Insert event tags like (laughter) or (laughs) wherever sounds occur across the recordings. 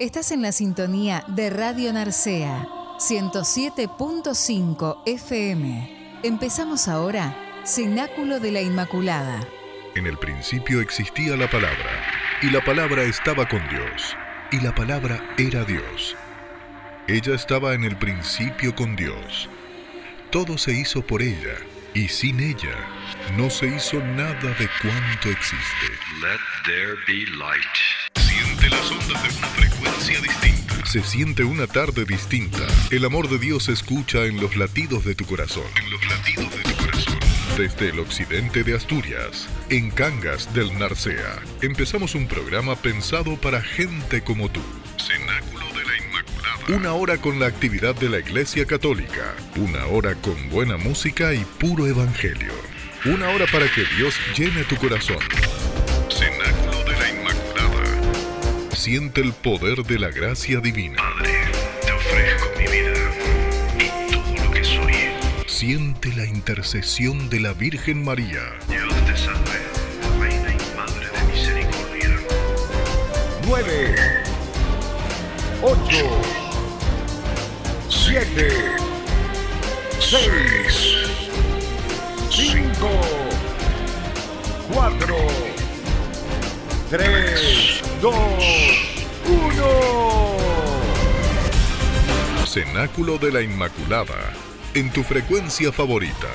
Estás en la sintonía de Radio Narcea, 107.5 FM. Empezamos ahora, Cenáculo de la Inmaculada. En el principio existía la palabra, y la palabra estaba con Dios, y la palabra era Dios. Ella estaba en el principio con Dios. Todo se hizo por ella, y sin ella no se hizo nada de cuanto existe. Let there be light. Siente las ondas de una frecuencia distinta. Se siente una tarde distinta. El amor de Dios se escucha en los latidos de tu corazón. En los latidos de tu corazón. Desde el occidente de Asturias, en Cangas del Narcea, empezamos un programa pensado para gente como tú. Cenáculo de la Inmaculada. Una hora con la actividad de la Iglesia Católica. Una hora con buena música y puro evangelio. Una hora para que Dios llene tu corazón. Siente el poder de la gracia divina. Padre, te ofrezco mi vida y todo lo que soy. Siente la intercesión de la Virgen María. Dios te salve, Reina y Madre de Misericordia. 9, 8, 7, 6, 5, 4, 3, 2, 1. Cenáculo de la Inmaculada. En tu frecuencia favorita.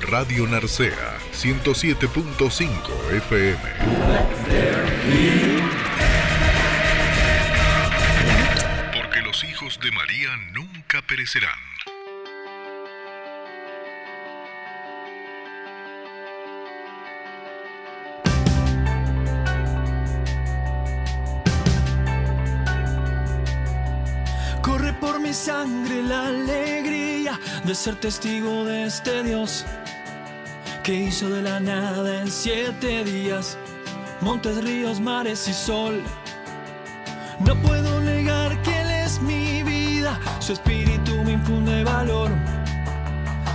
Radio Narcea 107.5 FM. Porque los hijos de María nunca perecerán. Sangre la alegría de ser testigo de este Dios que hizo de la nada en siete días montes, ríos, mares y sol. No puedo negar que Él es mi vida, su espíritu me infunde valor,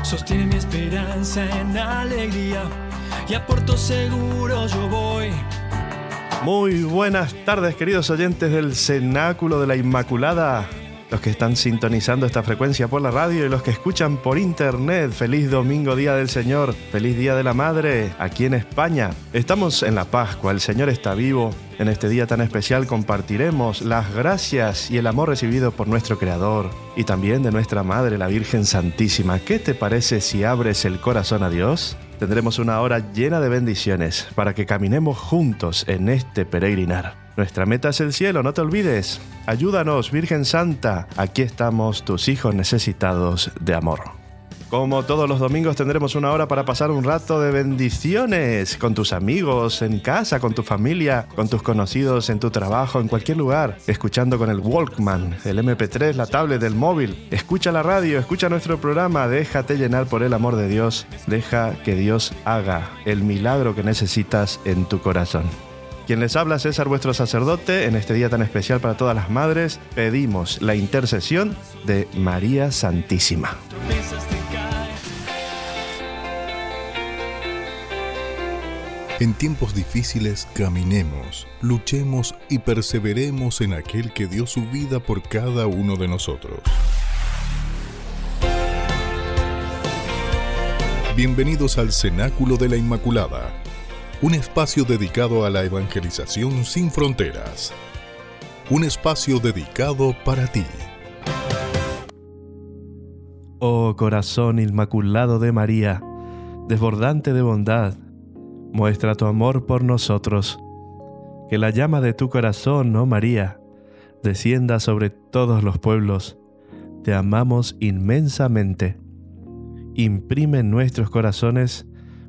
sostiene mi esperanza en alegría y a puerto seguro yo voy. Muy buenas tardes, queridos oyentes del Cenáculo de la Inmaculada. Los que están sintonizando esta frecuencia por la radio y los que escuchan por internet. Feliz domingo, Día del Señor. Feliz Día de la Madre aquí en España. Estamos en la Pascua, el Señor está vivo. En este día tan especial compartiremos las gracias y el amor recibido por nuestro Creador y también de nuestra Madre, la Virgen Santísima. ¿Qué te parece si abres el corazón a Dios? Tendremos una hora llena de bendiciones para que caminemos juntos en este peregrinar. Nuestra meta es el cielo, no te olvides. Ayúdanos, Virgen Santa. Aquí estamos, tus hijos necesitados de amor. Como todos los domingos tendremos una hora para pasar un rato de bendiciones con tus amigos, en casa, con tu familia, con tus conocidos, en tu trabajo, en cualquier lugar, escuchando con el Walkman, el MP3, la tablet, el móvil. Escucha la radio, escucha nuestro programa, déjate llenar por el amor de Dios, deja que Dios haga el milagro que necesitas en tu corazón. Quien les habla, César, vuestro sacerdote, en este día tan especial para todas las madres, pedimos la intercesión de María Santísima. En tiempos difíciles caminemos, luchemos y perseveremos en aquel que dio su vida por cada uno de nosotros. Bienvenidos al Cenáculo de la Inmaculada, un espacio dedicado a la evangelización sin fronteras. Un espacio dedicado para ti. Oh corazón inmaculado de María, desbordante de bondad, muestra tu amor por nosotros. Que la llama de tu corazón, oh María, descienda sobre todos los pueblos. Te amamos inmensamente. Imprime en nuestros corazones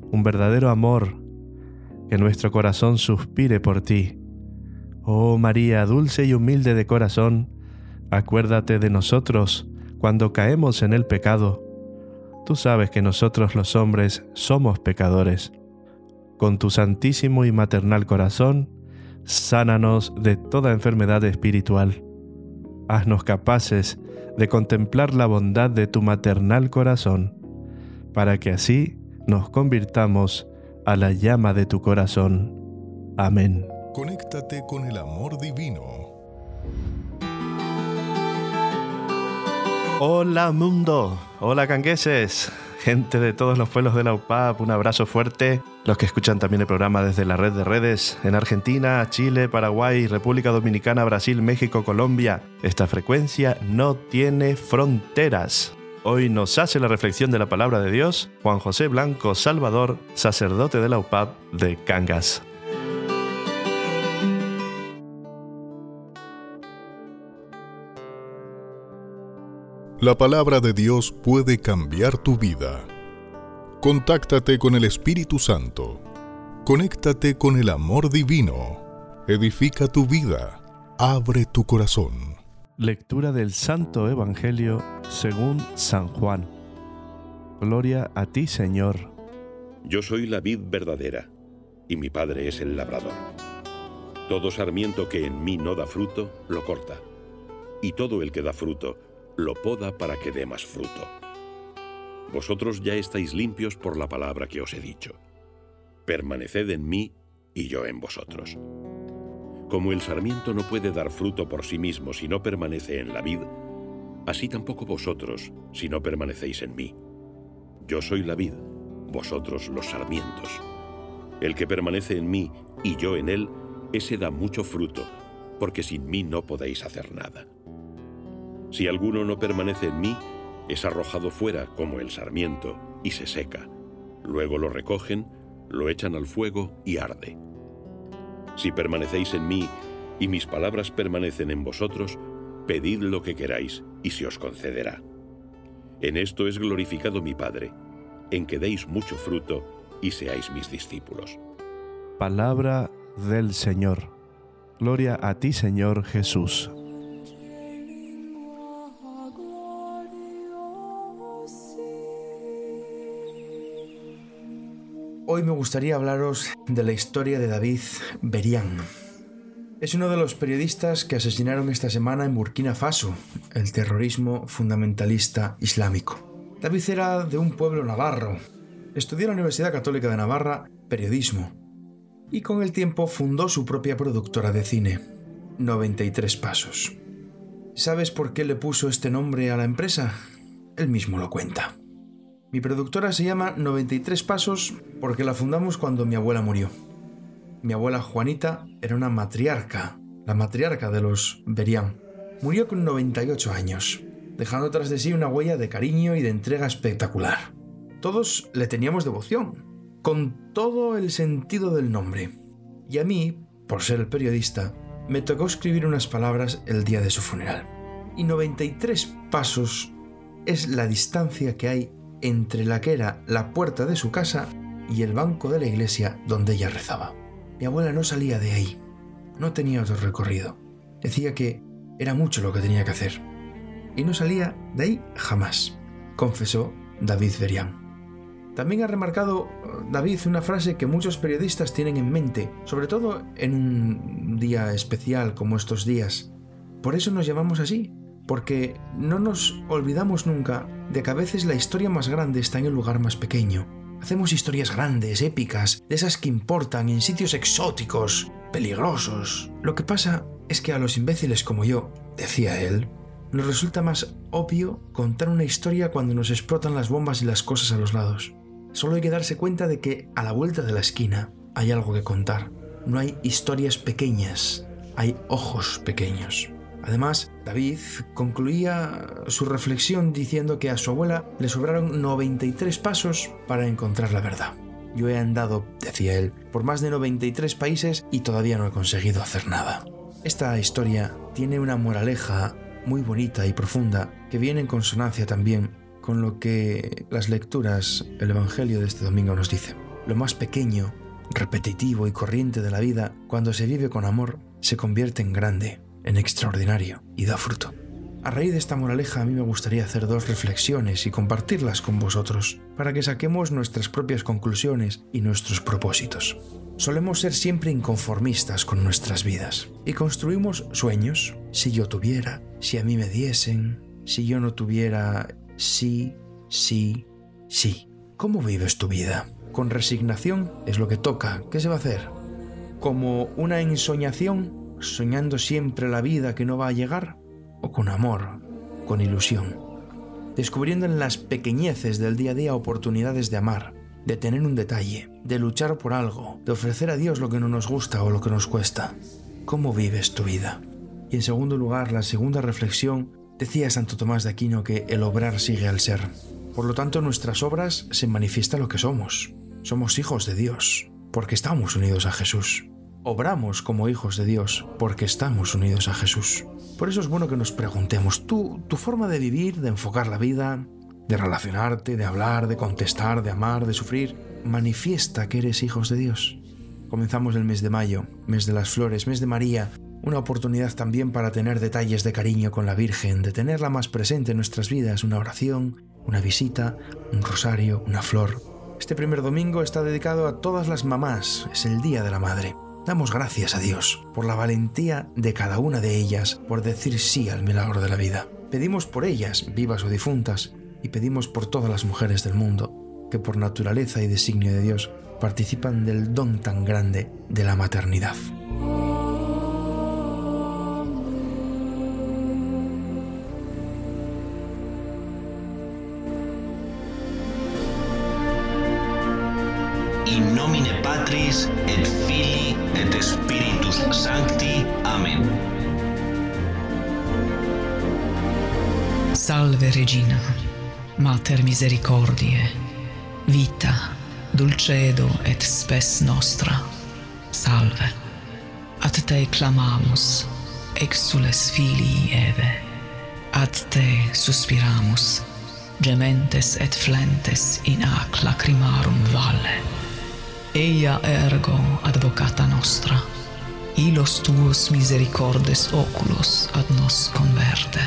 un verdadero amor, que nuestro corazón suspire por ti. Oh María, dulce y humilde de corazón, acuérdate de nosotros cuando caemos en el pecado. Tú sabes que nosotros los hombres somos pecadores. Con tu santísimo y maternal corazón, sánanos de toda enfermedad espiritual. Haznos capaces de contemplar la bondad de tu maternal corazón, para que así nos convirtamos a la llama de tu corazón. Amén. Conéctate con el amor divino. Hola mundo, hola cangueses, gente de todos los pueblos de la UPAP, un abrazo fuerte. Los que escuchan también el programa desde la red de redes en Argentina, Chile, Paraguay, República Dominicana, Brasil, México, Colombia. Esta frecuencia no tiene fronteras. Hoy nos hace la reflexión de la palabra de Dios Juan José Blanco Salvador, sacerdote de la UPAP de Cangas. La palabra de Dios puede cambiar tu vida. Contáctate con el Espíritu Santo. Conéctate con el amor divino. Edifica tu vida. Abre tu corazón. Lectura del Santo Evangelio según San Juan. Gloria a ti, Señor. Yo soy la vid verdadera, y mi Padre es el labrador. Todo sarmiento que en mí no da fruto, lo corta, y todo el que da fruto, lo poda para que dé más fruto. Vosotros ya estáis limpios por la palabra que os he dicho. Permaneced en mí y yo en vosotros. Como el sarmiento no puede dar fruto por sí mismo si no permanece en la vid, así tampoco vosotros si no permanecéis en mí. Yo soy la vid, vosotros los sarmientos. El que permanece en mí y yo en él, ese da mucho fruto, porque sin mí no podéis hacer nada. Si alguno no permanece en mí, es arrojado fuera como el sarmiento y se seca. Luego lo recogen, lo echan al fuego y arde. Si permanecéis en mí y mis palabras permanecen en vosotros, pedid lo que queráis y se os concederá. En esto es glorificado mi Padre, en que deis mucho fruto y seáis mis discípulos. Palabra del Señor. Gloria a ti, Señor Jesús. Hoy me gustaría hablaros de la historia de David Berian. Es uno de los periodistas que asesinaron esta semana en Burkina Faso, el terrorismo fundamentalista islámico. David era de un pueblo navarro. Estudió en la Universidad Católica de Navarra periodismo y con el tiempo fundó su propia productora de cine, 93 Pasos. ¿Sabes por qué le puso este nombre a la empresa? Él mismo lo cuenta. Mi productora se llama 93 Pasos porque la fundamos cuando mi abuela murió. Mi abuela Juanita era una matriarca, la matriarca de los Berian. Murió con 98 años, dejando tras de sí una huella de cariño y de entrega espectacular. Todos le teníamos devoción, con todo el sentido del nombre. Y a mí, por ser el periodista, me tocó escribir unas palabras el día de su funeral. Y 93 pasos es la distancia que hay entre la que era la puerta de su casa y el banco de la iglesia donde ella rezaba. Mi abuela no salía de ahí, no tenía otro recorrido. Decía que era mucho lo que tenía que hacer. Y no salía de ahí jamás, confesó David Berian. También ha remarcado eh, David una frase que muchos periodistas tienen en mente, sobre todo en un día especial como estos días. Por eso nos llamamos así, porque no nos olvidamos nunca de que a veces la historia más grande está en el lugar más pequeño. Hacemos historias grandes, épicas, de esas que importan, en sitios exóticos, peligrosos. Lo que pasa es que a los imbéciles como yo, decía él, nos resulta más obvio contar una historia cuando nos explotan las bombas y las cosas a los lados. Solo hay que darse cuenta de que a la vuelta de la esquina hay algo que contar. No hay historias pequeñas, hay ojos pequeños. Además, David concluía su reflexión diciendo que a su abuela le sobraron 93 pasos para encontrar la verdad. Yo he andado, decía él, por más de 93 países y todavía no he conseguido hacer nada. Esta historia tiene una moraleja muy bonita y profunda que viene en consonancia también con lo que las lecturas, el Evangelio de este domingo nos dice. Lo más pequeño, repetitivo y corriente de la vida, cuando se vive con amor, se convierte en grande en extraordinario y da fruto. A raíz de esta moraleja a mí me gustaría hacer dos reflexiones y compartirlas con vosotros, para que saquemos nuestras propias conclusiones y nuestros propósitos. Solemos ser siempre inconformistas con nuestras vidas y construimos sueños. Si yo tuviera, si a mí me diesen, si yo no tuviera, sí, sí, sí. ¿Cómo vives tu vida? Con resignación es lo que toca. ¿Qué se va a hacer? Como una ensoñación soñando siempre la vida que no va a llegar, o con amor, con ilusión. descubriendo en las pequeñeces del día a día oportunidades de amar, de tener un detalle, de luchar por algo, de ofrecer a Dios lo que no nos gusta o lo que nos cuesta. ¿Cómo vives tu vida? Y en segundo lugar, la segunda reflexión, decía Santo Tomás de Aquino que el obrar sigue al ser. Por lo tanto, en nuestras obras se manifiesta lo que somos. Somos hijos de Dios, porque estamos unidos a Jesús. Obramos como hijos de Dios, porque estamos unidos a Jesús. Por eso es bueno que nos preguntemos, ¿tú, tu forma de vivir, de enfocar la vida, de relacionarte, de hablar, de contestar, de amar, de sufrir, manifiesta que eres hijos de Dios. Comenzamos el mes de mayo, mes de las flores, mes de María, una oportunidad también para tener detalles de cariño con la Virgen, de tenerla más presente en nuestras vidas, una oración, una visita, un rosario, una flor. Este primer domingo está dedicado a todas las mamás, es el Día de la Madre. Damos gracias a Dios por la valentía de cada una de ellas por decir sí al milagro de la vida. Pedimos por ellas, vivas o difuntas, y pedimos por todas las mujeres del mundo, que por naturaleza y designio de Dios participan del don tan grande de la maternidad. in nomine Patris et Filii et Spiritus Sancti. Amen. Salve Regina, Mater Misericordiae, vita, dulcedo et spes nostra. Salve. Ad te clamamus, exules filii Eve. Ad te suspiramus, gementes et flentes in ac lacrimarum valle eia ergo advocata nostra, ilos tuos misericordes oculos ad nos converte,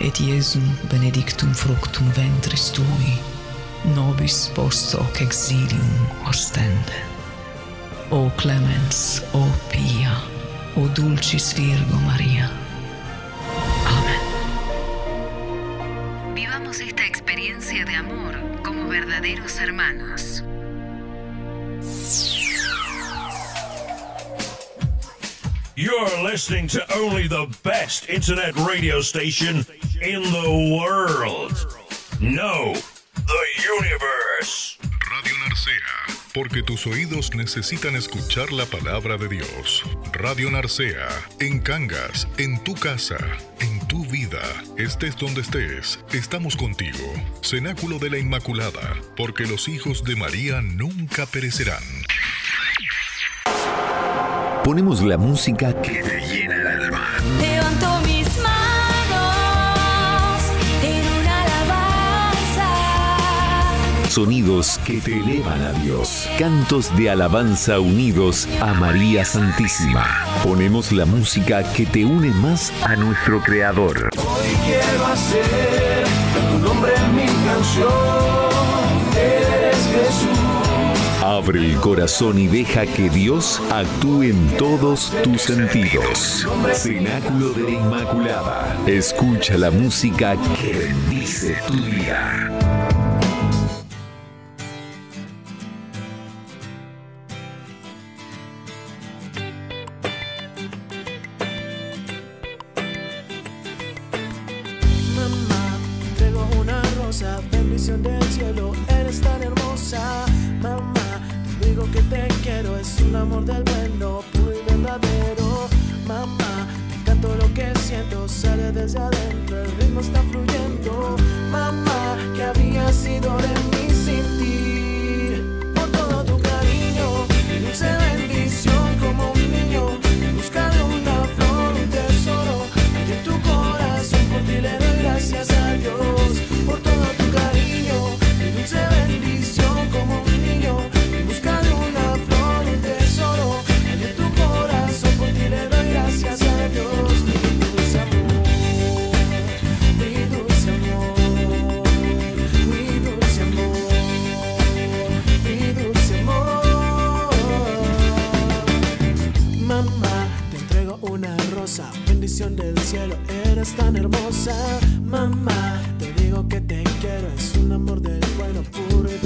et Iesum benedictum fructum ventris tui, nobis post hoc exilium ostende. O clemens, o pia, o dulcis Virgo Maria. Amén. Vivamos esta experiencia de amor como verdaderos hermanos. You're listening to only the best internet radio station in the world. No, the universe. Radio Narcea, porque tus oídos necesitan escuchar la palabra de Dios. Radio Narcea, en Cangas, en tu casa, en tu vida, estés donde estés, estamos contigo. Cenáculo de la Inmaculada, porque los hijos de María nunca perecerán. Ponemos la música que te llena el alma. Levanto mis manos en una alabanza. Sonidos que te elevan a Dios. Cantos de alabanza unidos a María Santísima. Ponemos la música que te une más a nuestro Creador. Hoy quiero hacer tu nombre en mi canción. Abre el corazón y deja que Dios actúe en todos tus sentidos. Cenáculo de la Inmaculada. Escucha la música que bendice tu vida. Cielo, eres tan hermosa. Mamá, te digo que te quiero, es un amor del bueno, puro y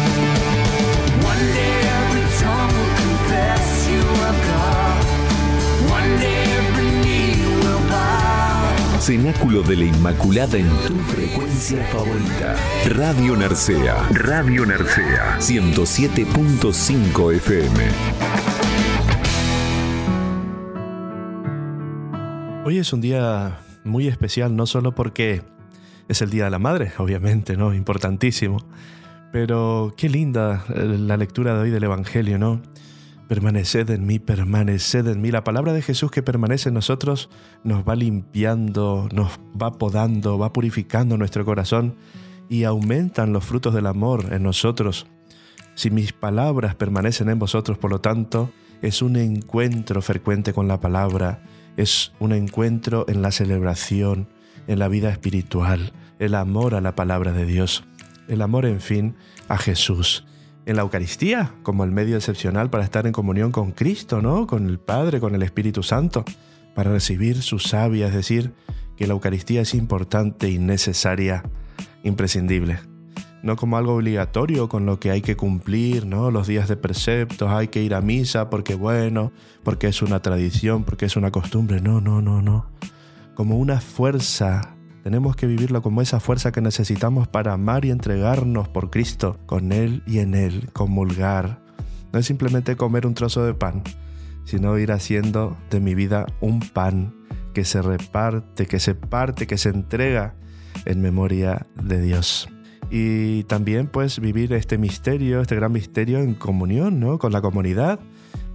Cenáculo de la Inmaculada en tu frecuencia favorita. Radio Narcea. Radio Narcea. 107.5 FM. Hoy es un día muy especial, no solo porque es el Día de la Madre, obviamente, ¿no? Importantísimo. Pero qué linda eh, la lectura de hoy del Evangelio, ¿no? Permaneced en mí, permaneced en mí. La palabra de Jesús que permanece en nosotros nos va limpiando, nos va podando, va purificando nuestro corazón y aumentan los frutos del amor en nosotros. Si mis palabras permanecen en vosotros, por lo tanto, es un encuentro frecuente con la palabra, es un encuentro en la celebración, en la vida espiritual, el amor a la palabra de Dios, el amor, en fin, a Jesús. En la Eucaristía, como el medio excepcional para estar en comunión con Cristo, ¿no? Con el Padre, con el Espíritu Santo, para recibir su savia, es decir, que la Eucaristía es importante y necesaria, imprescindible no como algo obligatorio con lo que hay que cumplir, ¿no? Los días de preceptos, hay que ir a misa porque bueno, porque es una tradición, porque es una costumbre. No, no, no, no. Como una fuerza. Tenemos que vivirlo como esa fuerza que necesitamos para amar y entregarnos por Cristo, con Él y en Él, comulgar. No es simplemente comer un trozo de pan, sino ir haciendo de mi vida un pan que se reparte, que se parte, que se entrega en memoria de Dios y también pues vivir este misterio, este gran misterio en comunión ¿no? con la comunidad.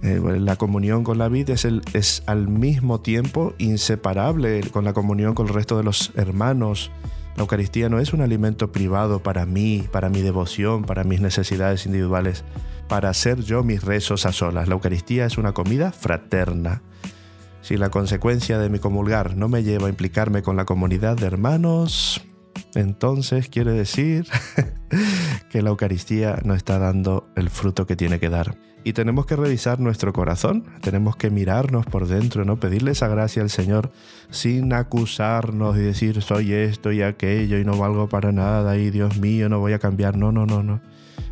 Eh, la comunión con la vida es, es al mismo tiempo inseparable con la comunión con el resto de los hermanos. La Eucaristía no es un alimento privado para mí, para mi devoción, para mis necesidades individuales, para hacer yo mis rezos a solas. La Eucaristía es una comida fraterna. Si la consecuencia de mi comulgar no me lleva a implicarme con la comunidad de hermanos, entonces quiere decir (laughs) que la Eucaristía no está dando el fruto que tiene que dar. Y tenemos que revisar nuestro corazón, tenemos que mirarnos por dentro, ¿no? Pedirle esa gracia al Señor sin acusarnos y decir soy esto y aquello y no valgo para nada y Dios mío, no voy a cambiar. No, no, no, no.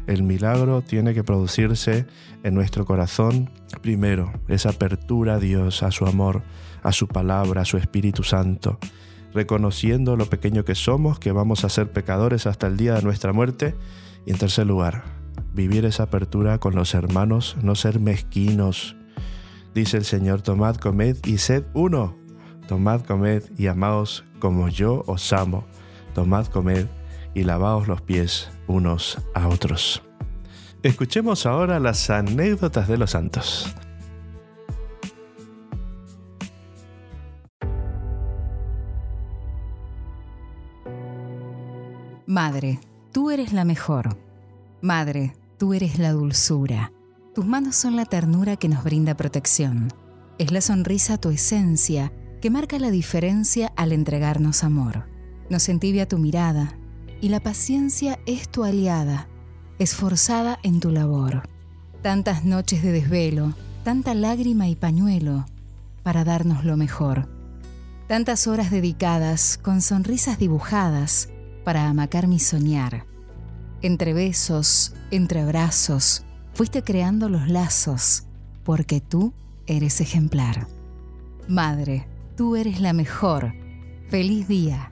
El milagro tiene que producirse en nuestro corazón primero, esa apertura a Dios, a su amor, a su palabra, a su Espíritu Santo reconociendo lo pequeño que somos, que vamos a ser pecadores hasta el día de nuestra muerte. Y en tercer lugar, vivir esa apertura con los hermanos, no ser mezquinos, Dice el Señor, tomad, comed y sed uno. Tomad, comed y amaos como yo os amo. Tomad, comed y lavaos los pies unos a otros. Escuchemos ahora las anécdotas de los santos. Madre, tú eres la mejor. Madre, tú eres la dulzura. Tus manos son la ternura que nos brinda protección. Es la sonrisa tu esencia que marca la diferencia al entregarnos amor. Nos entibia tu mirada y la paciencia es tu aliada, esforzada en tu labor. Tantas noches de desvelo, tanta lágrima y pañuelo para darnos lo mejor. Tantas horas dedicadas con sonrisas dibujadas para amacar mi soñar. Entre besos, entre abrazos, fuiste creando los lazos, porque tú eres ejemplar. Madre, tú eres la mejor. Feliz día.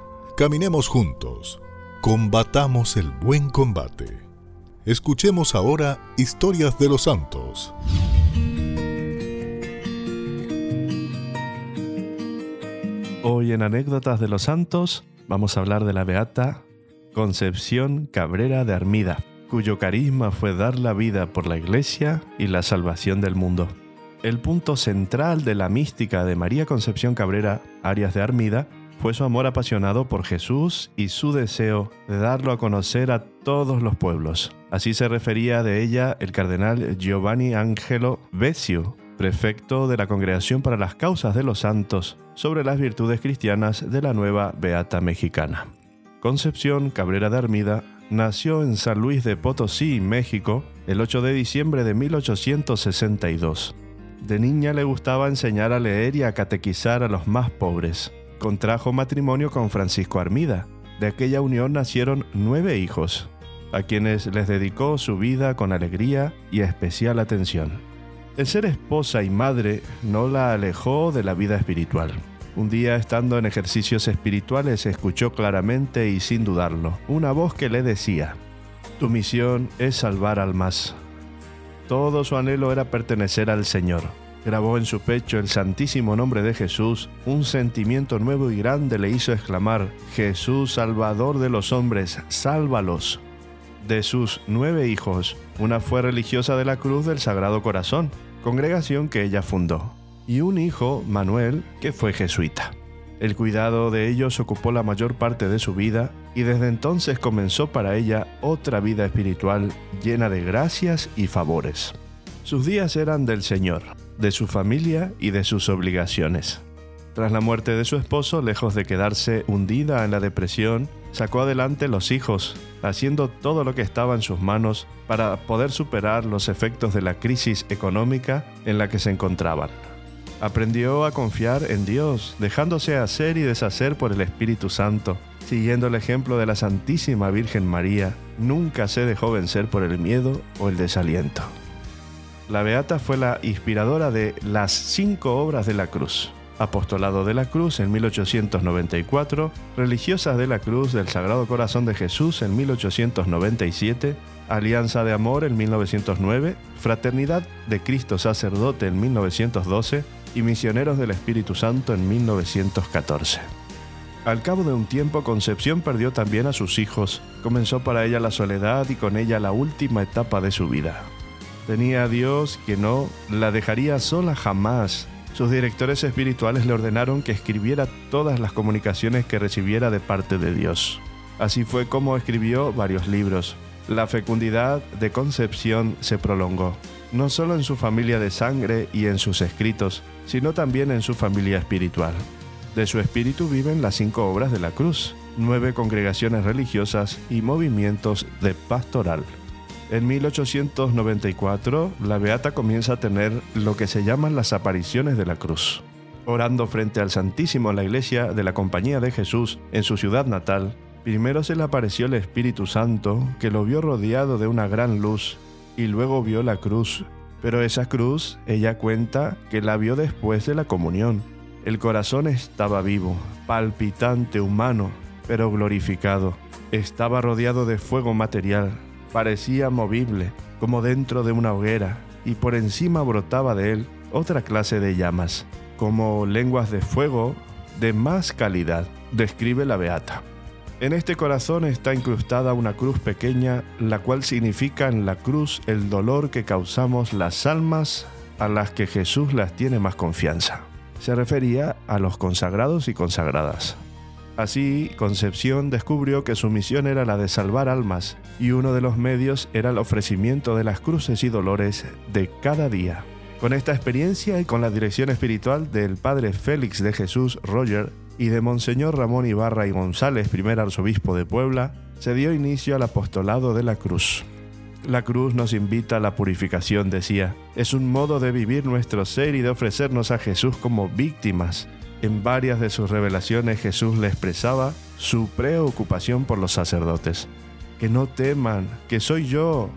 Caminemos juntos, combatamos el buen combate. Escuchemos ahora historias de los santos. Hoy en Anécdotas de los Santos vamos a hablar de la beata Concepción Cabrera de Armida, cuyo carisma fue dar la vida por la Iglesia y la salvación del mundo. El punto central de la mística de María Concepción Cabrera Arias de Armida fue su amor apasionado por Jesús y su deseo de darlo a conocer a todos los pueblos. Así se refería de ella el cardenal Giovanni Angelo Vezio, prefecto de la Congregación para las Causas de los Santos, sobre las virtudes cristianas de la nueva Beata Mexicana. Concepción Cabrera de Armida nació en San Luis de Potosí, México, el 8 de diciembre de 1862. De niña le gustaba enseñar a leer y a catequizar a los más pobres. Contrajo matrimonio con Francisco Armida. De aquella unión nacieron nueve hijos, a quienes les dedicó su vida con alegría y especial atención. El ser esposa y madre no la alejó de la vida espiritual. Un día, estando en ejercicios espirituales, escuchó claramente y sin dudarlo una voz que le decía, Tu misión es salvar almas. Todo su anhelo era pertenecer al Señor. Grabó en su pecho el santísimo nombre de Jesús. Un sentimiento nuevo y grande le hizo exclamar, Jesús, Salvador de los hombres, sálvalos. De sus nueve hijos, una fue religiosa de la Cruz del Sagrado Corazón, congregación que ella fundó, y un hijo, Manuel, que fue jesuita. El cuidado de ellos ocupó la mayor parte de su vida y desde entonces comenzó para ella otra vida espiritual llena de gracias y favores. Sus días eran del Señor, de su familia y de sus obligaciones. Tras la muerte de su esposo, lejos de quedarse hundida en la depresión, sacó adelante los hijos, haciendo todo lo que estaba en sus manos para poder superar los efectos de la crisis económica en la que se encontraban. Aprendió a confiar en Dios, dejándose hacer y deshacer por el Espíritu Santo. Siguiendo el ejemplo de la Santísima Virgen María, nunca se dejó vencer por el miedo o el desaliento. La Beata fue la inspiradora de las cinco obras de la cruz. Apostolado de la Cruz en 1894, Religiosas de la Cruz del Sagrado Corazón de Jesús en 1897, Alianza de Amor en 1909, Fraternidad de Cristo Sacerdote en 1912 y Misioneros del Espíritu Santo en 1914. Al cabo de un tiempo, Concepción perdió también a sus hijos. Comenzó para ella la soledad y con ella la última etapa de su vida. Tenía a Dios que no la dejaría sola jamás. Sus directores espirituales le ordenaron que escribiera todas las comunicaciones que recibiera de parte de Dios. Así fue como escribió varios libros. La fecundidad de Concepción se prolongó, no solo en su familia de sangre y en sus escritos, sino también en su familia espiritual. De su espíritu viven las cinco obras de la cruz, nueve congregaciones religiosas y movimientos de pastoral. En 1894, la Beata comienza a tener lo que se llaman las apariciones de la cruz. Orando frente al Santísimo en la iglesia de la Compañía de Jesús en su ciudad natal, primero se le apareció el Espíritu Santo, que lo vio rodeado de una gran luz, y luego vio la cruz. Pero esa cruz, ella cuenta que la vio después de la comunión. El corazón estaba vivo, palpitante, humano, pero glorificado. Estaba rodeado de fuego material, parecía movible, como dentro de una hoguera, y por encima brotaba de él otra clase de llamas, como lenguas de fuego de más calidad, describe la Beata. En este corazón está incrustada una cruz pequeña, la cual significa en la cruz el dolor que causamos las almas a las que Jesús las tiene más confianza. Se refería a los consagrados y consagradas. Así, Concepción descubrió que su misión era la de salvar almas y uno de los medios era el ofrecimiento de las cruces y dolores de cada día. Con esta experiencia y con la dirección espiritual del padre Félix de Jesús Roger y de Monseñor Ramón Ibarra y González, primer arzobispo de Puebla, se dio inicio al apostolado de la cruz. La cruz nos invita a la purificación, decía. Es un modo de vivir nuestro ser y de ofrecernos a Jesús como víctimas. En varias de sus revelaciones Jesús le expresaba su preocupación por los sacerdotes. Que no teman, que soy yo,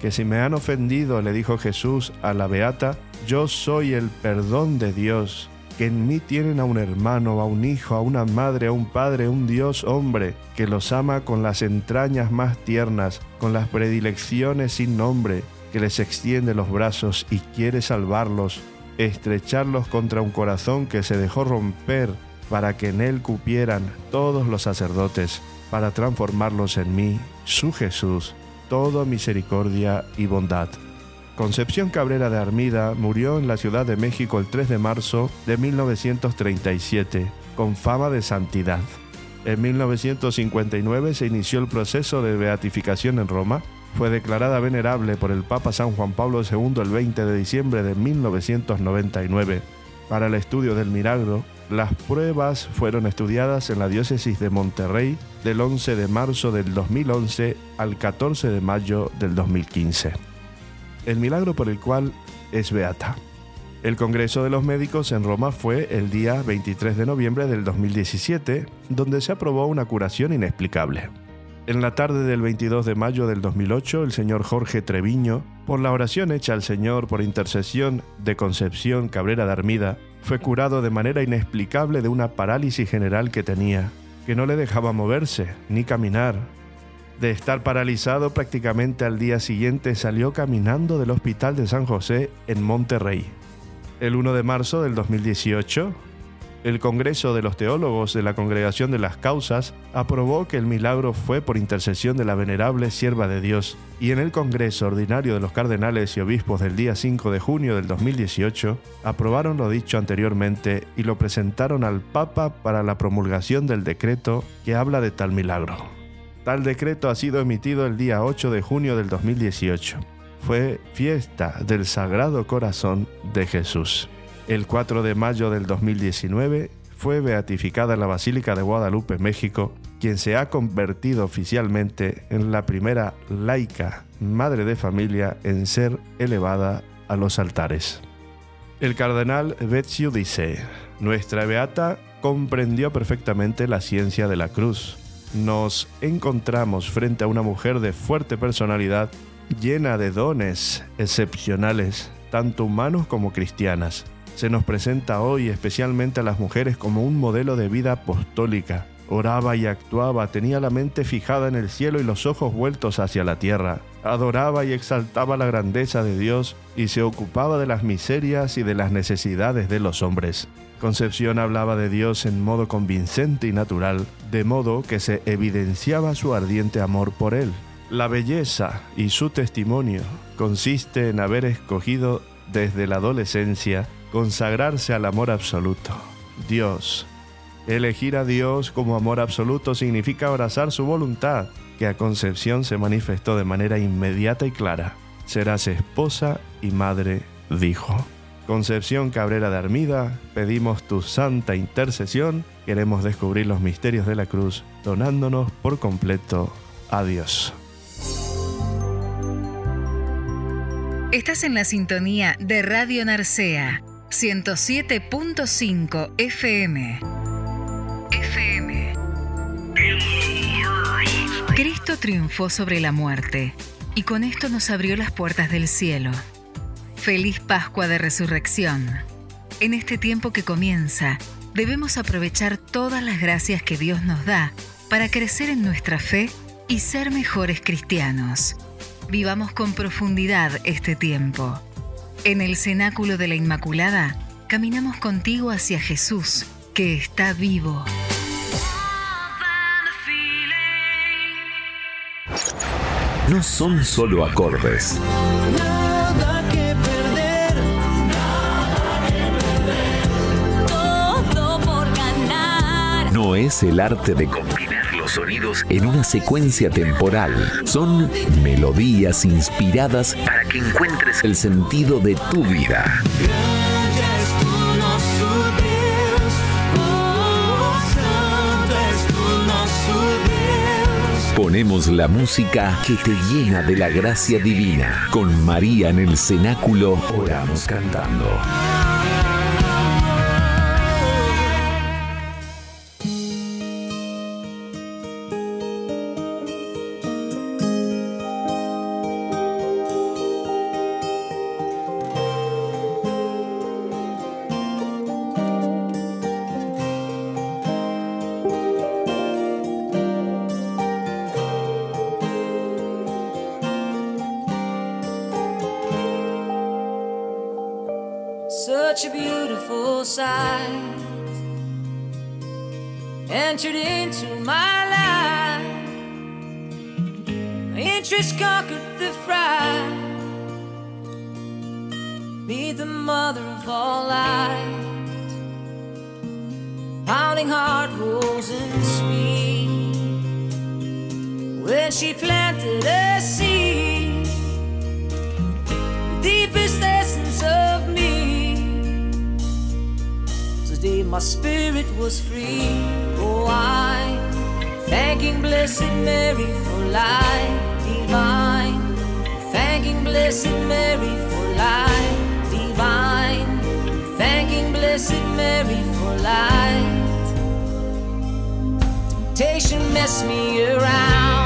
que si me han ofendido, le dijo Jesús a la beata, yo soy el perdón de Dios, que en mí tienen a un hermano, a un hijo, a una madre, a un padre, un Dios hombre, que los ama con las entrañas más tiernas, con las predilecciones sin nombre, que les extiende los brazos y quiere salvarlos, estrecharlos contra un corazón que se dejó romper para que en él cupieran todos los sacerdotes, para transformarlos en mí, su Jesús, toda misericordia y bondad. Concepción Cabrera de Armida murió en la Ciudad de México el 3 de marzo de 1937, con fama de santidad. En 1959 se inició el proceso de beatificación en Roma. Fue declarada venerable por el Papa San Juan Pablo II el 20 de diciembre de 1999. Para el estudio del milagro, las pruebas fueron estudiadas en la diócesis de Monterrey del 11 de marzo del 2011 al 14 de mayo del 2015 el milagro por el cual es beata. El Congreso de los Médicos en Roma fue el día 23 de noviembre del 2017, donde se aprobó una curación inexplicable. En la tarde del 22 de mayo del 2008, el señor Jorge Treviño, por la oración hecha al Señor por intercesión de Concepción Cabrera de Armida, fue curado de manera inexplicable de una parálisis general que tenía, que no le dejaba moverse ni caminar, de estar paralizado prácticamente al día siguiente, salió caminando del Hospital de San José en Monterrey. El 1 de marzo del 2018, el Congreso de los Teólogos de la Congregación de las Causas aprobó que el milagro fue por intercesión de la venerable sierva de Dios, y en el Congreso Ordinario de los Cardenales y Obispos del día 5 de junio del 2018 aprobaron lo dicho anteriormente y lo presentaron al Papa para la promulgación del decreto que habla de tal milagro. Tal decreto ha sido emitido el día 8 de junio del 2018. Fue fiesta del Sagrado Corazón de Jesús. El 4 de mayo del 2019 fue beatificada en la Basílica de Guadalupe, México, quien se ha convertido oficialmente en la primera laica madre de familia en ser elevada a los altares. El cardenal Bezio dice, nuestra beata comprendió perfectamente la ciencia de la cruz nos encontramos frente a una mujer de fuerte personalidad, llena de dones excepcionales, tanto humanos como cristianas. Se nos presenta hoy especialmente a las mujeres como un modelo de vida apostólica. Oraba y actuaba, tenía la mente fijada en el cielo y los ojos vueltos hacia la tierra. Adoraba y exaltaba la grandeza de Dios y se ocupaba de las miserias y de las necesidades de los hombres. Concepción hablaba de Dios en modo convincente y natural, de modo que se evidenciaba su ardiente amor por Él. La belleza y su testimonio consiste en haber escogido desde la adolescencia consagrarse al amor absoluto, Dios. Elegir a Dios como amor absoluto significa abrazar su voluntad, que a Concepción se manifestó de manera inmediata y clara. Serás esposa y madre, dijo. Concepción Cabrera de Armida, pedimos tu santa intercesión, queremos descubrir los misterios de la cruz, donándonos por completo a Dios. Estás en la sintonía de Radio Narcea, 107.5 FM. FM. Cristo triunfó sobre la muerte y con esto nos abrió las puertas del cielo. Feliz Pascua de Resurrección. En este tiempo que comienza, debemos aprovechar todas las gracias que Dios nos da para crecer en nuestra fe y ser mejores cristianos. Vivamos con profundidad este tiempo. En el cenáculo de la Inmaculada, caminamos contigo hacia Jesús, que está vivo. No son solo acordes. Nada que perder. Todo por ganar. No es el arte de sonidos en una secuencia temporal. Son melodías inspiradas para que encuentres el sentido de tu vida. Ponemos la música que te llena de la gracia divina. Con María en el cenáculo oramos cantando. My spirit was free. Oh, I'm thanking Blessed Mary for life divine. Thanking Blessed Mary for life divine. Thanking Blessed Mary for light. Temptation messed me around.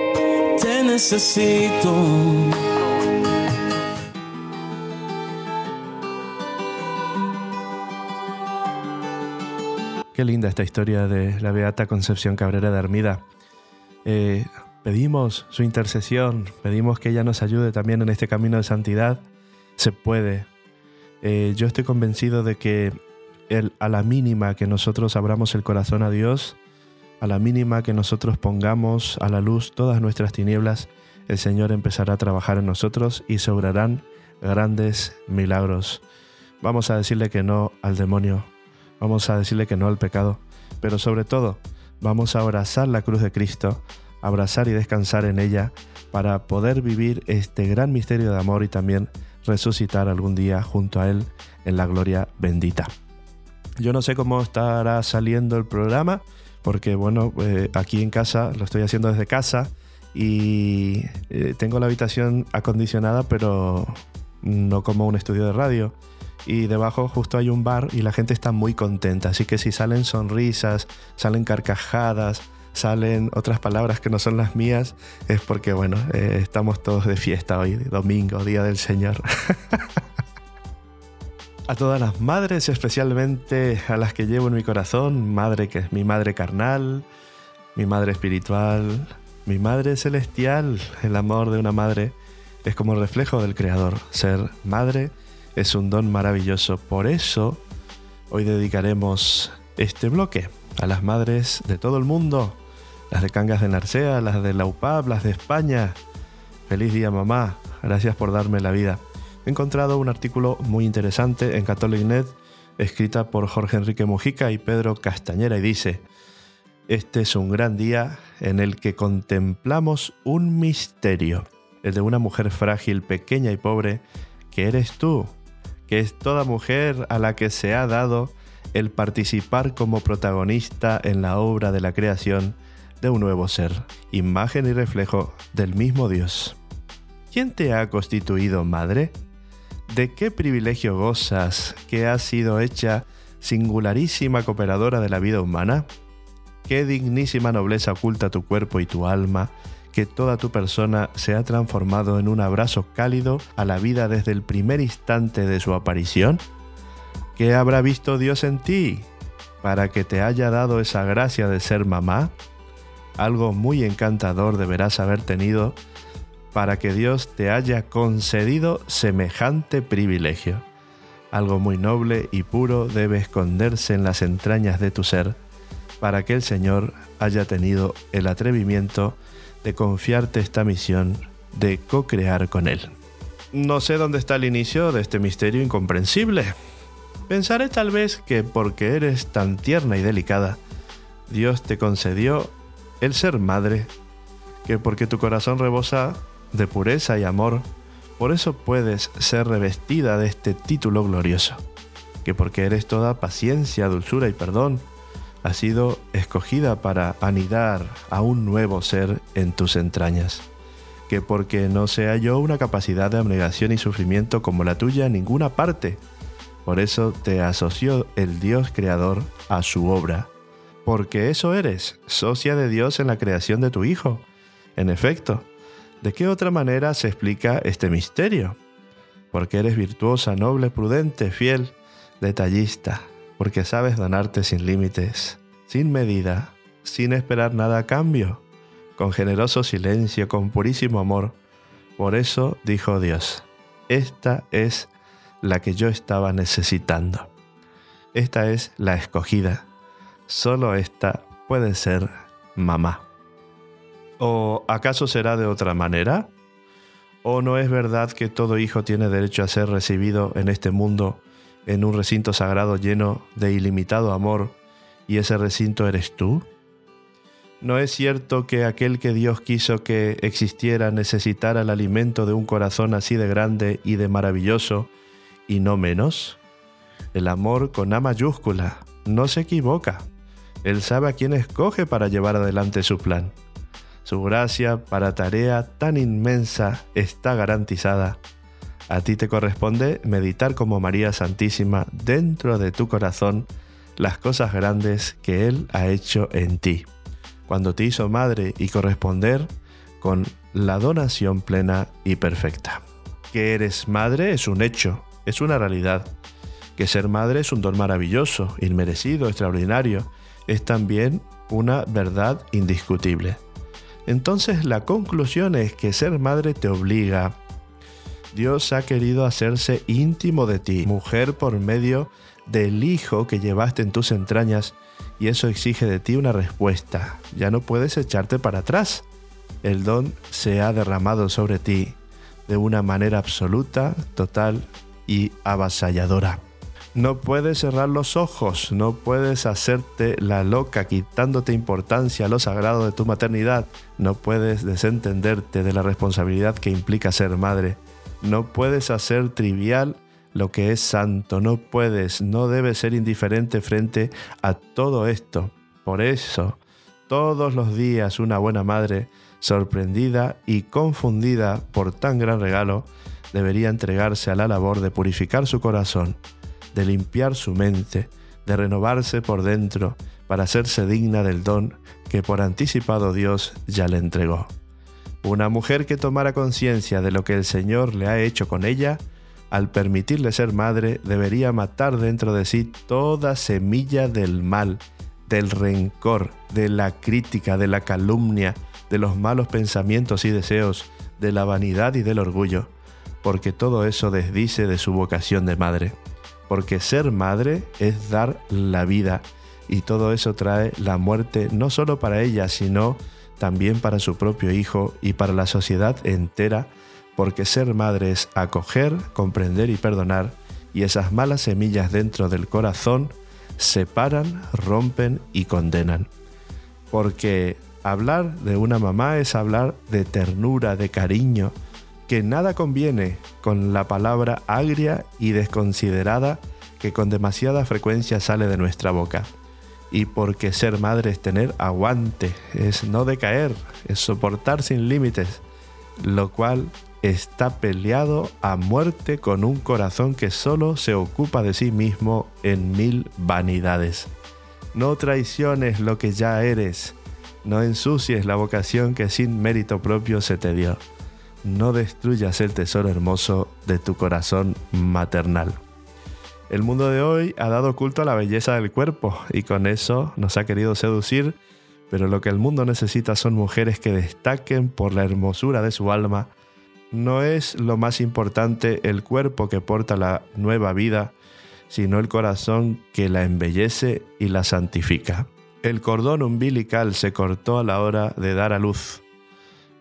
Te necesito. Qué linda esta historia de la Beata Concepción Cabrera de Armida. Eh, pedimos su intercesión, pedimos que ella nos ayude también en este camino de santidad. Se puede. Eh, yo estoy convencido de que a la mínima que nosotros abramos el corazón a Dios, a la mínima que nosotros pongamos a la luz todas nuestras tinieblas, el Señor empezará a trabajar en nosotros y se obrarán grandes milagros. Vamos a decirle que no al demonio, vamos a decirle que no al pecado, pero sobre todo vamos a abrazar la cruz de Cristo, abrazar y descansar en ella para poder vivir este gran misterio de amor y también resucitar algún día junto a Él en la gloria bendita. Yo no sé cómo estará saliendo el programa, porque bueno, eh, aquí en casa lo estoy haciendo desde casa y eh, tengo la habitación acondicionada, pero no como un estudio de radio. Y debajo justo hay un bar y la gente está muy contenta, así que si salen sonrisas, salen carcajadas, salen otras palabras que no son las mías, es porque bueno, eh, estamos todos de fiesta hoy, domingo, Día del Señor. (laughs) a todas las madres, especialmente a las que llevo en mi corazón, madre que es mi madre carnal, mi madre espiritual, mi madre celestial, el amor de una madre es como reflejo del Creador. Ser madre es un don maravilloso. Por eso hoy dedicaremos este bloque a las madres de todo el mundo, las de Cangas de Narcea, las de la las de España. Feliz día mamá, gracias por darme la vida. He encontrado un artículo muy interesante en CatholicNet, escrita por Jorge Enrique Mujica y Pedro Castañera, y dice, este es un gran día en el que contemplamos un misterio, el de una mujer frágil, pequeña y pobre, que eres tú, que es toda mujer a la que se ha dado el participar como protagonista en la obra de la creación de un nuevo ser, imagen y reflejo del mismo Dios. ¿Quién te ha constituido madre? ¿De qué privilegio gozas que has sido hecha singularísima cooperadora de la vida humana? ¿Qué dignísima nobleza oculta tu cuerpo y tu alma, que toda tu persona se ha transformado en un abrazo cálido a la vida desde el primer instante de su aparición? ¿Qué habrá visto Dios en ti para que te haya dado esa gracia de ser mamá? Algo muy encantador deberás haber tenido para que Dios te haya concedido semejante privilegio. Algo muy noble y puro debe esconderse en las entrañas de tu ser para que el Señor haya tenido el atrevimiento de confiarte esta misión de co-crear con Él. No sé dónde está el inicio de este misterio incomprensible. Pensaré tal vez que porque eres tan tierna y delicada, Dios te concedió el ser madre, que porque tu corazón rebosa de pureza y amor, por eso puedes ser revestida de este título glorioso, que porque eres toda paciencia, dulzura y perdón, has sido escogida para anidar a un nuevo ser en tus entrañas, que porque no se halló una capacidad de abnegación y sufrimiento como la tuya en ninguna parte, por eso te asoció el Dios creador a su obra, porque eso eres, socia de Dios en la creación de tu Hijo. En efecto, ¿de qué otra manera se explica este misterio? Porque eres virtuosa, noble, prudente, fiel, detallista, porque sabes donarte sin límites, sin medida, sin esperar nada a cambio, con generoso silencio, con purísimo amor. Por eso dijo Dios, esta es la que yo estaba necesitando. Esta es la escogida. Solo esta puede ser mamá. ¿O acaso será de otra manera? ¿O no es verdad que todo hijo tiene derecho a ser recibido en este mundo en un recinto sagrado lleno de ilimitado amor y ese recinto eres tú? ¿No es cierto que aquel que Dios quiso que existiera necesitara el alimento de un corazón así de grande y de maravilloso y no menos? El amor con A mayúscula no se equivoca. Él sabe a quién escoge para llevar adelante su plan. Su gracia para tarea tan inmensa está garantizada. A ti te corresponde meditar como María Santísima dentro de tu corazón las cosas grandes que Él ha hecho en ti, cuando te hizo madre y corresponder con la donación plena y perfecta. Que eres madre es un hecho, es una realidad. Que ser madre es un don maravilloso, inmerecido, extraordinario, es también una verdad indiscutible. Entonces la conclusión es que ser madre te obliga. Dios ha querido hacerse íntimo de ti, mujer por medio del hijo que llevaste en tus entrañas, y eso exige de ti una respuesta. Ya no puedes echarte para atrás. El don se ha derramado sobre ti de una manera absoluta, total y avasalladora. No puedes cerrar los ojos, no puedes hacerte la loca quitándote importancia a lo sagrado de tu maternidad, no puedes desentenderte de la responsabilidad que implica ser madre, no puedes hacer trivial lo que es santo, no puedes, no debes ser indiferente frente a todo esto. Por eso, todos los días una buena madre, sorprendida y confundida por tan gran regalo, debería entregarse a la labor de purificar su corazón, de limpiar su mente, de renovarse por dentro para hacerse digna del don que por anticipado Dios ya le entregó. Una mujer que tomara conciencia de lo que el Señor le ha hecho con ella, al permitirle ser madre, debería matar dentro de sí toda semilla del mal, del rencor, de la crítica, de la calumnia, de los malos pensamientos y deseos, de la vanidad y del orgullo, porque todo eso desdice de su vocación de madre porque ser madre es dar la vida y todo eso trae la muerte no solo para ella, sino también para su propio hijo y para la sociedad entera, porque ser madre es acoger, comprender y perdonar, y esas malas semillas dentro del corazón separan, rompen y condenan. Porque hablar de una mamá es hablar de ternura, de cariño, que nada conviene con la palabra agria y desconsiderada que con demasiada frecuencia sale de nuestra boca. Y porque ser madre es tener aguante, es no decaer, es soportar sin límites, lo cual está peleado a muerte con un corazón que solo se ocupa de sí mismo en mil vanidades. No traiciones lo que ya eres, no ensucies la vocación que sin mérito propio se te dio no destruyas el tesoro hermoso de tu corazón maternal. El mundo de hoy ha dado culto a la belleza del cuerpo y con eso nos ha querido seducir, pero lo que el mundo necesita son mujeres que destaquen por la hermosura de su alma. No es lo más importante el cuerpo que porta la nueva vida, sino el corazón que la embellece y la santifica. El cordón umbilical se cortó a la hora de dar a luz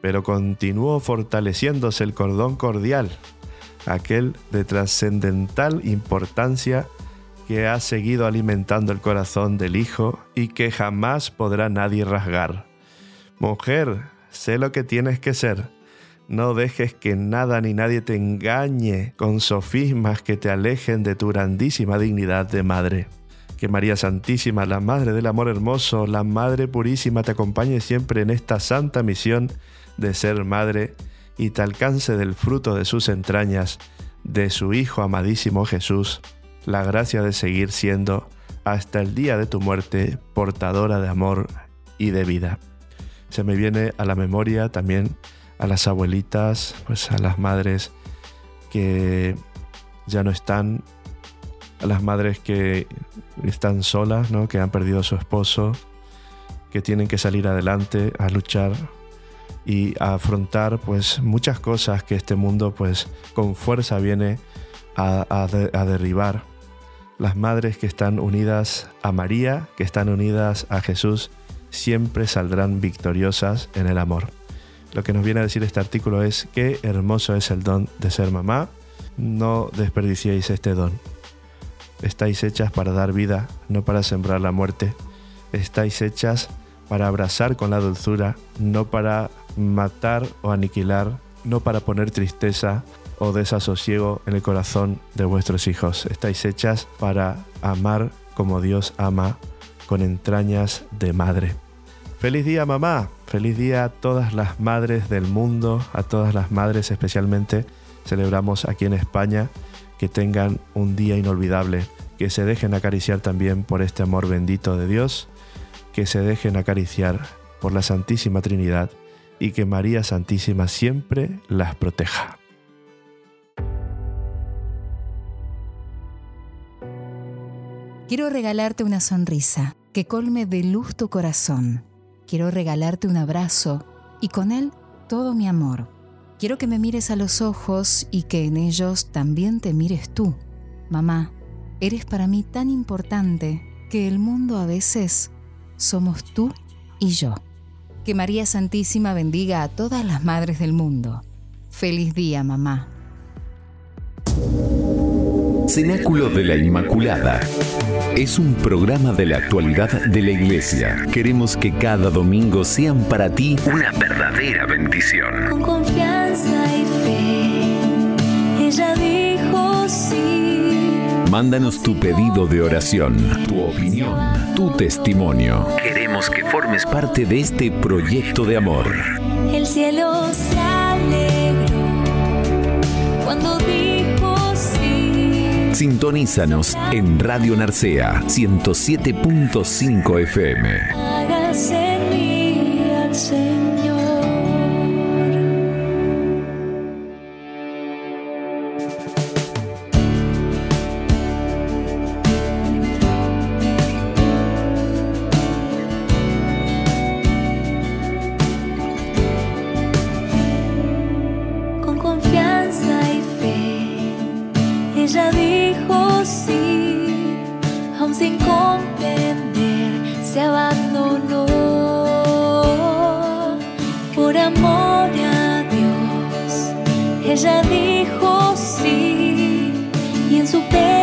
pero continuó fortaleciéndose el cordón cordial, aquel de trascendental importancia que ha seguido alimentando el corazón del Hijo y que jamás podrá nadie rasgar. Mujer, sé lo que tienes que ser. No dejes que nada ni nadie te engañe con sofismas que te alejen de tu grandísima dignidad de madre. Que María Santísima, la Madre del Amor Hermoso, la Madre Purísima, te acompañe siempre en esta santa misión de ser madre y te alcance del fruto de sus entrañas, de su Hijo amadísimo Jesús, la gracia de seguir siendo, hasta el día de tu muerte, portadora de amor y de vida. Se me viene a la memoria también a las abuelitas, pues a las madres que ya no están, a las madres que están solas, ¿no? que han perdido su esposo, que tienen que salir adelante a luchar y afrontar pues muchas cosas que este mundo pues con fuerza viene a, a derribar. Las madres que están unidas a María, que están unidas a Jesús, siempre saldrán victoriosas en el amor. Lo que nos viene a decir este artículo es qué hermoso es el don de ser mamá. No desperdiciéis este don. Estáis hechas para dar vida, no para sembrar la muerte. Estáis hechas para abrazar con la dulzura, no para matar o aniquilar, no para poner tristeza o desasosiego en el corazón de vuestros hijos. Estáis hechas para amar como Dios ama, con entrañas de madre. Feliz día mamá, feliz día a todas las madres del mundo, a todas las madres especialmente. Celebramos aquí en España que tengan un día inolvidable, que se dejen acariciar también por este amor bendito de Dios, que se dejen acariciar por la Santísima Trinidad y que María Santísima siempre las proteja. Quiero regalarte una sonrisa que colme de luz tu corazón. Quiero regalarte un abrazo y con él todo mi amor. Quiero que me mires a los ojos y que en ellos también te mires tú. Mamá, eres para mí tan importante que el mundo a veces somos tú y yo. Que María Santísima bendiga a todas las madres del mundo. Feliz día, mamá. Cenáculo de la Inmaculada. Es un programa de la actualidad de la Iglesia. Queremos que cada domingo sean para ti una verdadera bendición. Con confianza y fe, Mándanos tu pedido de oración, tu opinión, tu testimonio. Queremos que formes parte de este proyecto de amor. El cielo se alegró cuando dijo sí. Sintonízanos en Radio Narcea 107.5 FM. Hágase en mí al Señor. Ella dijo sí, aun sin comprender, se abandonó por amor a Dios. Ella dijo sí, y en su pequeñez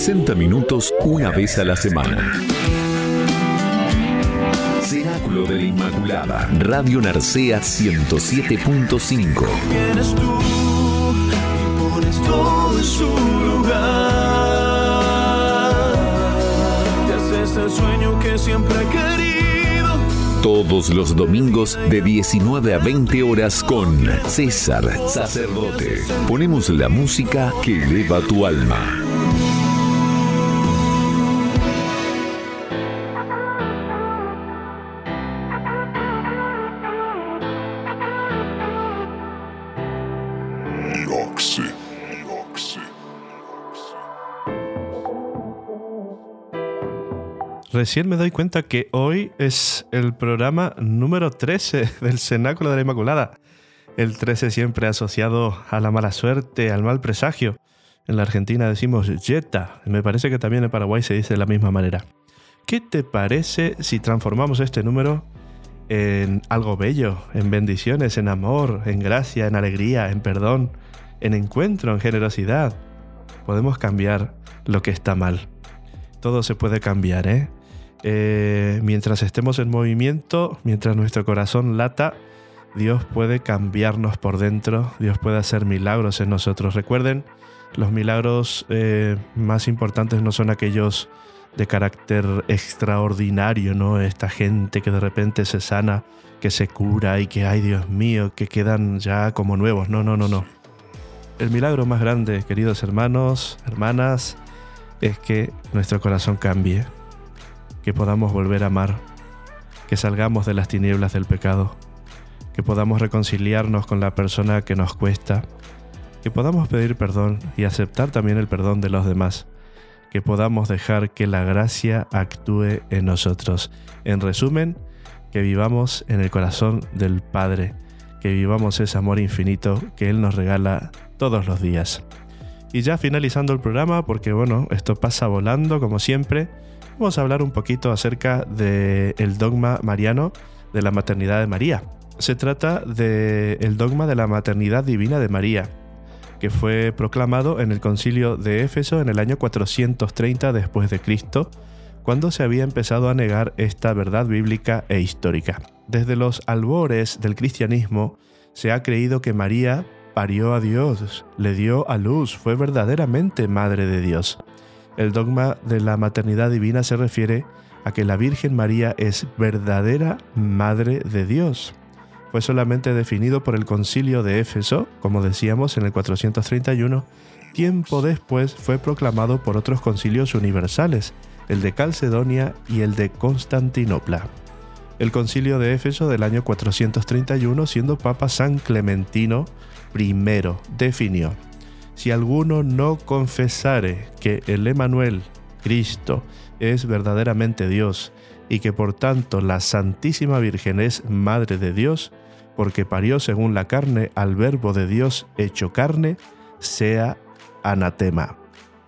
60 minutos una vez a la semana. Cenáculo de la Inmaculada. Radio Narcea 107.5. Eres tú y pones todo en su lugar. Te haces el sueño que siempre he querido. Todos los domingos de 19 a 20 horas con César Sacerdote. Ponemos la música que eleva tu alma. Recién me doy cuenta que hoy es el programa número 13 (laughs) del Cenáculo de la Inmaculada. El 13 siempre asociado a la mala suerte, al mal presagio. En la Argentina decimos yeta. Me parece que también en Paraguay se dice de la misma manera. ¿Qué te parece si transformamos este número en algo bello, en bendiciones, en amor, en gracia, en alegría, en perdón, en encuentro, en generosidad? Podemos cambiar lo que está mal. Todo se puede cambiar, ¿eh? Eh, mientras estemos en movimiento, mientras nuestro corazón lata, Dios puede cambiarnos por dentro, Dios puede hacer milagros en nosotros. Recuerden, los milagros eh, más importantes no son aquellos de carácter extraordinario, ¿no? Esta gente que de repente se sana, que se cura y que, ay Dios mío, que quedan ya como nuevos. No, no, no, no. El milagro más grande, queridos hermanos, hermanas, es que nuestro corazón cambie, que podamos volver a amar, que salgamos de las tinieblas del pecado, que podamos reconciliarnos con la persona que nos cuesta, que podamos pedir perdón y aceptar también el perdón de los demás, que podamos dejar que la gracia actúe en nosotros. En resumen, que vivamos en el corazón del Padre, que vivamos ese amor infinito que Él nos regala todos los días. Y ya finalizando el programa, porque bueno, esto pasa volando como siempre, vamos a hablar un poquito acerca del dogma mariano de la maternidad de María. Se trata del dogma de la maternidad divina de María, que fue proclamado en el concilio de Éfeso en el año 430 después de Cristo, cuando se había empezado a negar esta verdad bíblica e histórica. Desde los albores del cristianismo se ha creído que María parió a Dios, le dio a luz, fue verdaderamente madre de Dios. El dogma de la maternidad divina se refiere a que la Virgen María es verdadera madre de Dios. Fue solamente definido por el concilio de Éfeso, como decíamos en el 431, tiempo después fue proclamado por otros concilios universales, el de Calcedonia y el de Constantinopla. El concilio de Éfeso del año 431, siendo Papa San Clementino I, definió, si alguno no confesare que el Emanuel, Cristo, es verdaderamente Dios, y que por tanto la Santísima Virgen es Madre de Dios, porque parió según la carne al Verbo de Dios hecho carne, sea anatema.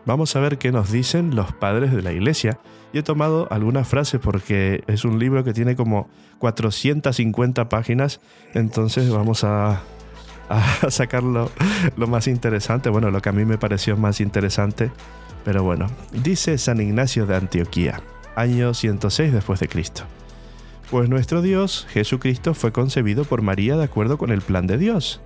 Vamos a ver qué nos dicen los padres de la iglesia. Y he tomado algunas frases porque es un libro que tiene como 450 páginas, entonces vamos a, a (laughs) sacarlo lo más interesante, bueno, lo que a mí me pareció más interesante. Pero bueno, dice San Ignacio de Antioquía, año 106 después de Cristo. Pues nuestro Dios, Jesucristo, fue concebido por María de acuerdo con el plan de Dios.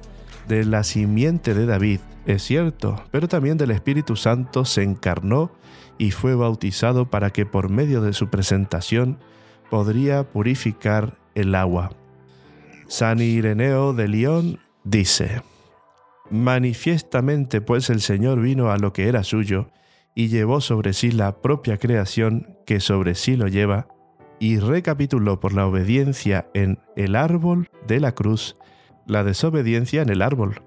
De la simiente de David, es cierto, pero también del Espíritu Santo se encarnó y fue bautizado para que por medio de su presentación podría purificar el agua. San Ireneo de León dice, Manifiestamente pues el Señor vino a lo que era suyo, y llevó sobre sí la propia creación que sobre sí lo lleva, y recapituló por la obediencia en el árbol de la cruz la desobediencia en el árbol.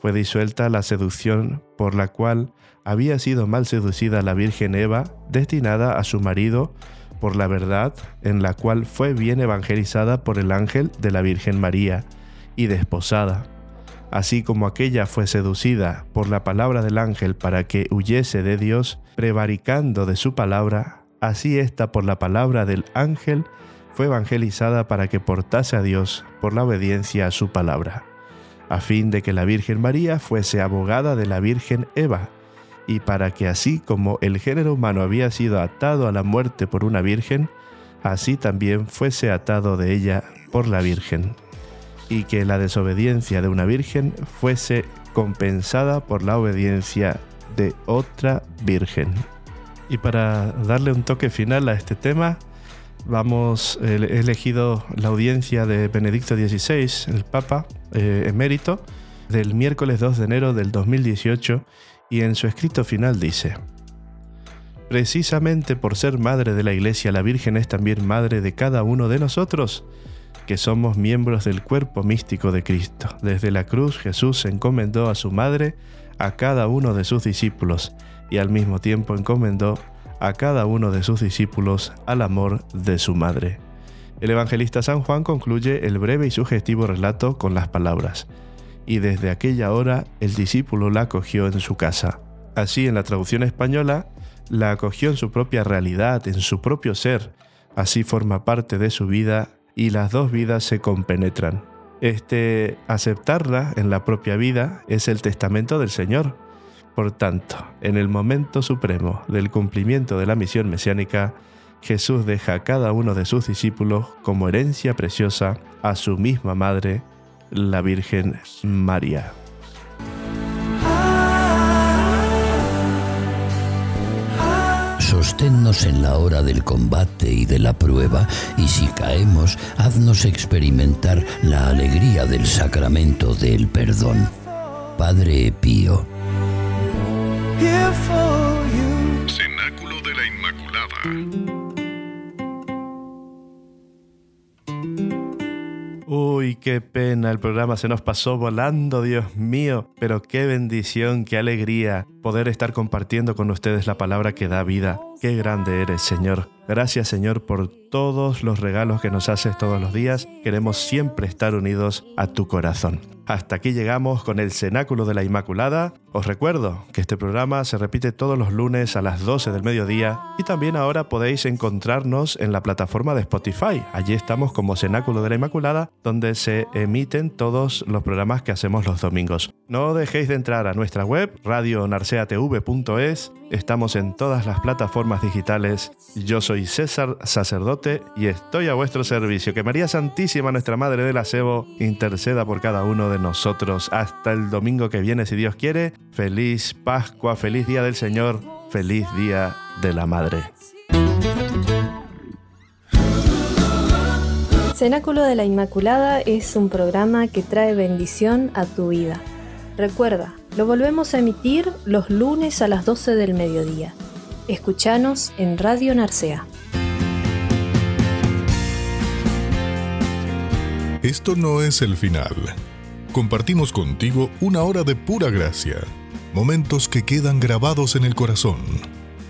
Fue disuelta la seducción por la cual había sido mal seducida la Virgen Eva, destinada a su marido por la verdad, en la cual fue bien evangelizada por el ángel de la Virgen María y desposada. Así como aquella fue seducida por la palabra del ángel para que huyese de Dios, prevaricando de su palabra, así ésta por la palabra del ángel fue evangelizada para que portase a Dios por la obediencia a su palabra, a fin de que la Virgen María fuese abogada de la Virgen Eva, y para que así como el género humano había sido atado a la muerte por una virgen, así también fuese atado de ella por la Virgen, y que la desobediencia de una virgen fuese compensada por la obediencia de otra virgen. Y para darle un toque final a este tema, vamos, he elegido la audiencia de Benedicto XVI, el Papa eh, emérito, del miércoles 2 de enero del 2018, y en su escrito final dice, Precisamente por ser madre de la Iglesia, la Virgen es también madre de cada uno de nosotros, que somos miembros del cuerpo místico de Cristo. Desde la cruz Jesús encomendó a su madre a cada uno de sus discípulos y al mismo tiempo encomendó a cada uno de sus discípulos al amor de su madre. El evangelista San Juan concluye el breve y sugestivo relato con las palabras, y desde aquella hora el discípulo la acogió en su casa. Así en la traducción española, la acogió en su propia realidad, en su propio ser, así forma parte de su vida y las dos vidas se compenetran. Este aceptarla en la propia vida es el testamento del Señor. Por tanto, en el momento supremo del cumplimiento de la misión mesiánica, Jesús deja a cada uno de sus discípulos como herencia preciosa a su misma madre, la Virgen María. Sosténnos en la hora del combate y de la prueba, y si caemos, haznos experimentar la alegría del sacramento del perdón. Padre Pío. Cenáculo de la Inmaculada. Uy, qué pena, el programa se nos pasó volando, Dios mío, pero qué bendición, qué alegría poder estar compartiendo con ustedes la palabra que da vida. Qué grande eres, Señor. Gracias, Señor, por todos los regalos que nos haces todos los días. Queremos siempre estar unidos a tu corazón. Hasta aquí llegamos con el Cenáculo de la Inmaculada. Os recuerdo que este programa se repite todos los lunes a las 12 del mediodía y también ahora podéis encontrarnos en la plataforma de Spotify. Allí estamos como Cenáculo de la Inmaculada, donde se emiten todos los programas que hacemos los domingos. No dejéis de entrar a nuestra web, radionarceatv.es. Estamos en todas las plataformas digitales. Yo soy César Sacerdote y estoy a vuestro servicio. Que María Santísima, nuestra Madre del Acebo, interceda por cada uno de nosotros. Hasta el domingo que viene, si Dios quiere. Feliz Pascua, feliz Día del Señor, feliz Día de la Madre. Cenáculo de la Inmaculada es un programa que trae bendición a tu vida. Recuerda, lo volvemos a emitir los lunes a las 12 del mediodía. Escuchanos en Radio Narcea. Esto no es el final. Compartimos contigo una hora de pura gracia, momentos que quedan grabados en el corazón.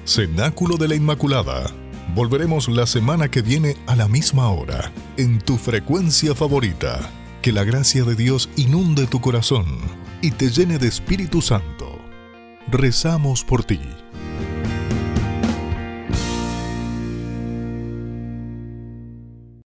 Cenáculo de la Inmaculada. Volveremos la semana que viene a la misma hora, en tu frecuencia favorita. Que la gracia de Dios inunde tu corazón y te llene de Espíritu Santo. Rezamos por ti.